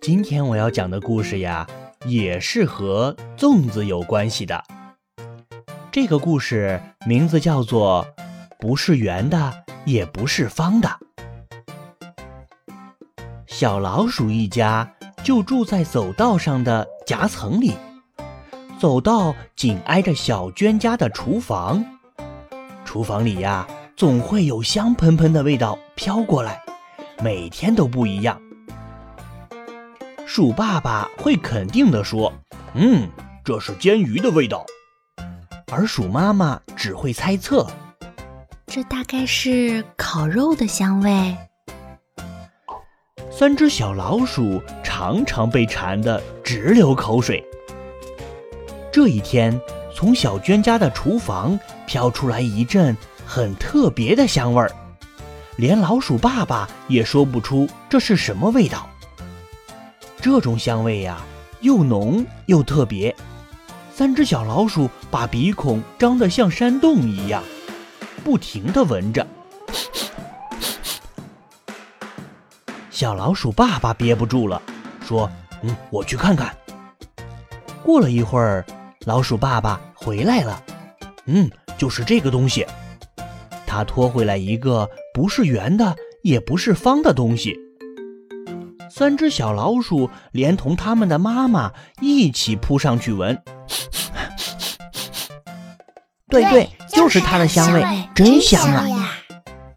今天我要讲的故事呀，也是和粽子有关系的。这个故事名字叫做《不是圆的，也不是方的》。小老鼠一家就住在走道上的夹层里，走道紧挨着小娟家的厨房。厨房里呀，总会有香喷喷的味道飘过来，每天都不一样。鼠爸爸会肯定地说：“嗯，这是煎鱼的味道。”而鼠妈妈只会猜测：“这大概是烤肉的香味。”三只小老鼠常常被馋得直流口水。这一天，从小娟家的厨房飘出来一阵很特别的香味儿，连老鼠爸爸也说不出这是什么味道。这种香味呀，又浓又特别。三只小老鼠把鼻孔张得像山洞一样，不停地闻着。小老鼠爸爸憋不住了，说：“嗯，我去看看。”过了一会儿，老鼠爸爸回来了。嗯，就是这个东西。他拖回来一个不是圆的，也不是方的东西。三只小老鼠连同它们的妈妈一起扑上去闻，对对，就是它的香味，真香啊！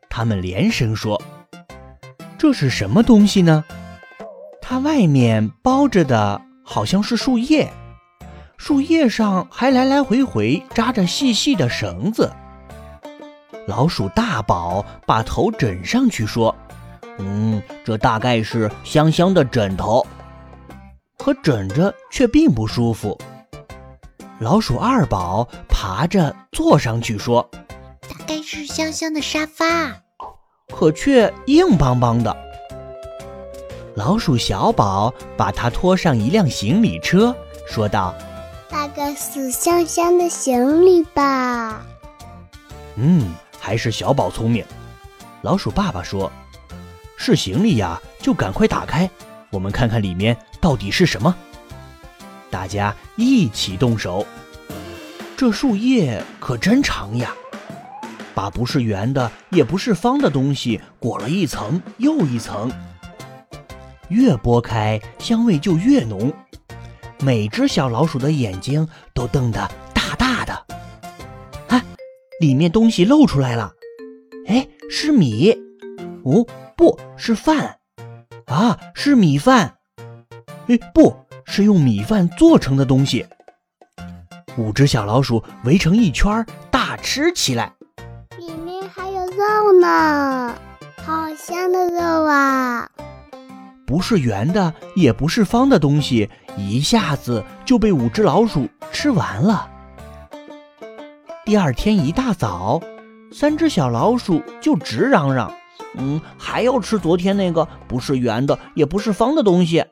它们连声说：“这是什么东西呢？”它外面包着的好像是树叶，树叶上还来来回回扎着细细的绳子。老鼠大宝把头枕上去说。嗯，这大概是香香的枕头，可枕着却并不舒服。老鼠二宝爬着坐上去说：“大概是香香的沙发，可却硬邦邦的。”老鼠小宝把它拖上一辆行李车，说道：“大概是香香的行李吧。”嗯，还是小宝聪明。老鼠爸爸说。是行李呀，就赶快打开，我们看看里面到底是什么。大家一起动手，这树叶可真长呀，把不是圆的也不是方的东西裹了一层又一层，越剥开香味就越浓，每只小老鼠的眼睛都瞪得大大的。啊，里面东西露出来了，哎，是米，哦。不是饭，啊，是米饭。哎，不是用米饭做成的东西。五只小老鼠围成一圈，大吃起来。里面还有肉呢，好香的肉啊！不是圆的，也不是方的东西，一下子就被五只老鼠吃完了。第二天一大早，三只小老鼠就直嚷嚷。嗯，还要吃昨天那个不是圆的也不是方的东西。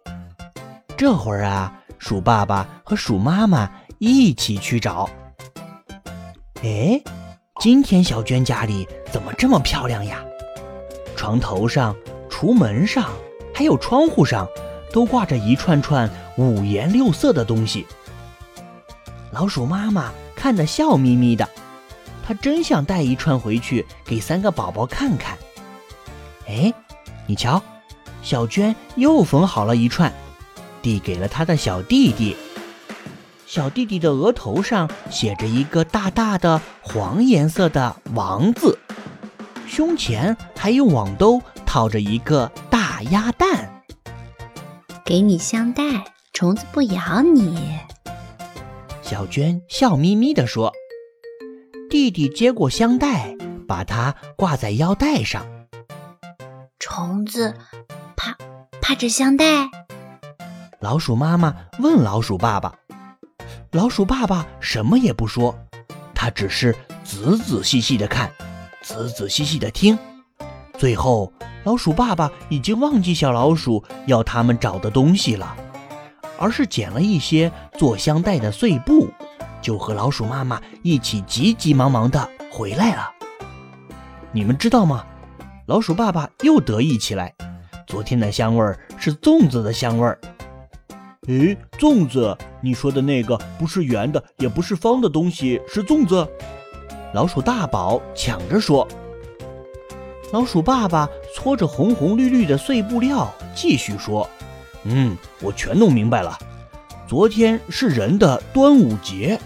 这会儿啊，鼠爸爸和鼠妈妈一起去找。哎，今天小娟家里怎么这么漂亮呀？床头上、橱门上，还有窗户上，都挂着一串串五颜六色的东西。老鼠妈妈看得笑眯眯的，她真想带一串回去给三个宝宝看看。哎，你瞧，小娟又缝好了一串，递给了她的小弟弟。小弟弟的额头上写着一个大大的黄颜色的王字，胸前还用网兜套着一个大鸭蛋。给你香袋，虫子不咬你。小娟笑眯眯地说。弟弟接过香袋，把它挂在腰带上。虫子怕怕这香袋？老鼠妈妈问老鼠爸爸，老鼠爸爸什么也不说，他只是仔仔细细的看，仔仔细细的听。最后，老鼠爸爸已经忘记小老鼠要他们找的东西了，而是捡了一些做香袋的碎布，就和老鼠妈妈一起急急忙忙的回来了。你们知道吗？老鼠爸爸又得意起来，昨天的香味儿是粽子的香味儿。诶，粽子，你说的那个不是圆的，也不是方的东西，是粽子？老鼠大宝抢着说。老鼠爸爸搓着红红绿绿的碎布料，继续说：“嗯，我全弄明白了。昨天是人的端午节。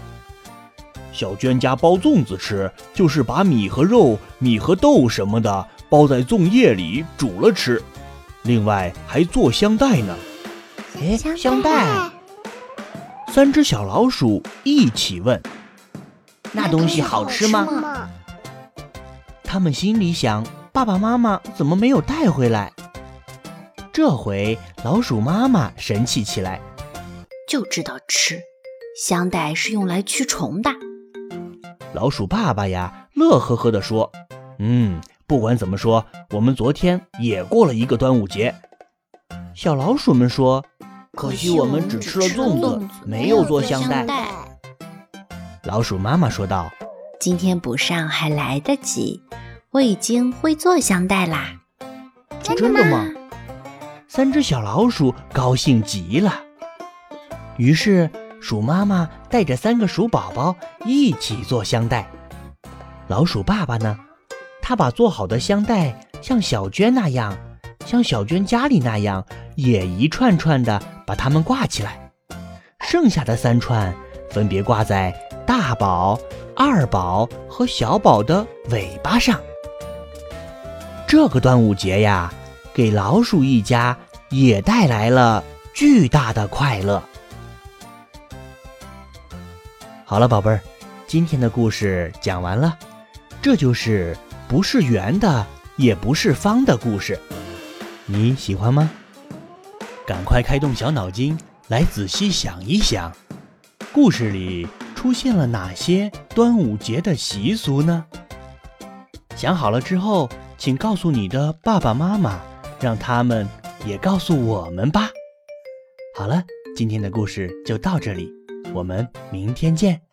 小娟家包粽子吃，就是把米和肉、米和豆什么的包在粽叶里煮了吃，另外还做香袋呢。哎，香袋！三只小老鼠一起问：那东西好吃吗？他们心里想。”爸爸妈妈怎么没有带回来？这回老鼠妈妈神气起来，就知道吃。香袋是用来驱虫的。老鼠爸爸呀，乐呵呵地说：“嗯，不管怎么说，我们昨天也过了一个端午节。”小老鼠们说：“可惜我们只吃了粽子，没有做香袋。”老鼠妈妈说道：“今天补上还来得及。”我已经会做香袋啦！真的吗？三只小老鼠高兴极了。于是，鼠妈妈带着三个鼠宝宝一起做香袋。老鼠爸爸呢？他把做好的香袋像小娟那样，像小娟家里那样，也一串串的把它们挂起来。剩下的三串分别挂在大宝、二宝和小宝的尾巴上。这个端午节呀，给老鼠一家也带来了巨大的快乐。好了，宝贝儿，今天的故事讲完了，这就是不是圆的，也不是方的故事，你喜欢吗？赶快开动小脑筋，来仔细想一想，故事里出现了哪些端午节的习俗呢？想好了之后。请告诉你的爸爸妈妈，让他们也告诉我们吧。好了，今天的故事就到这里，我们明天见。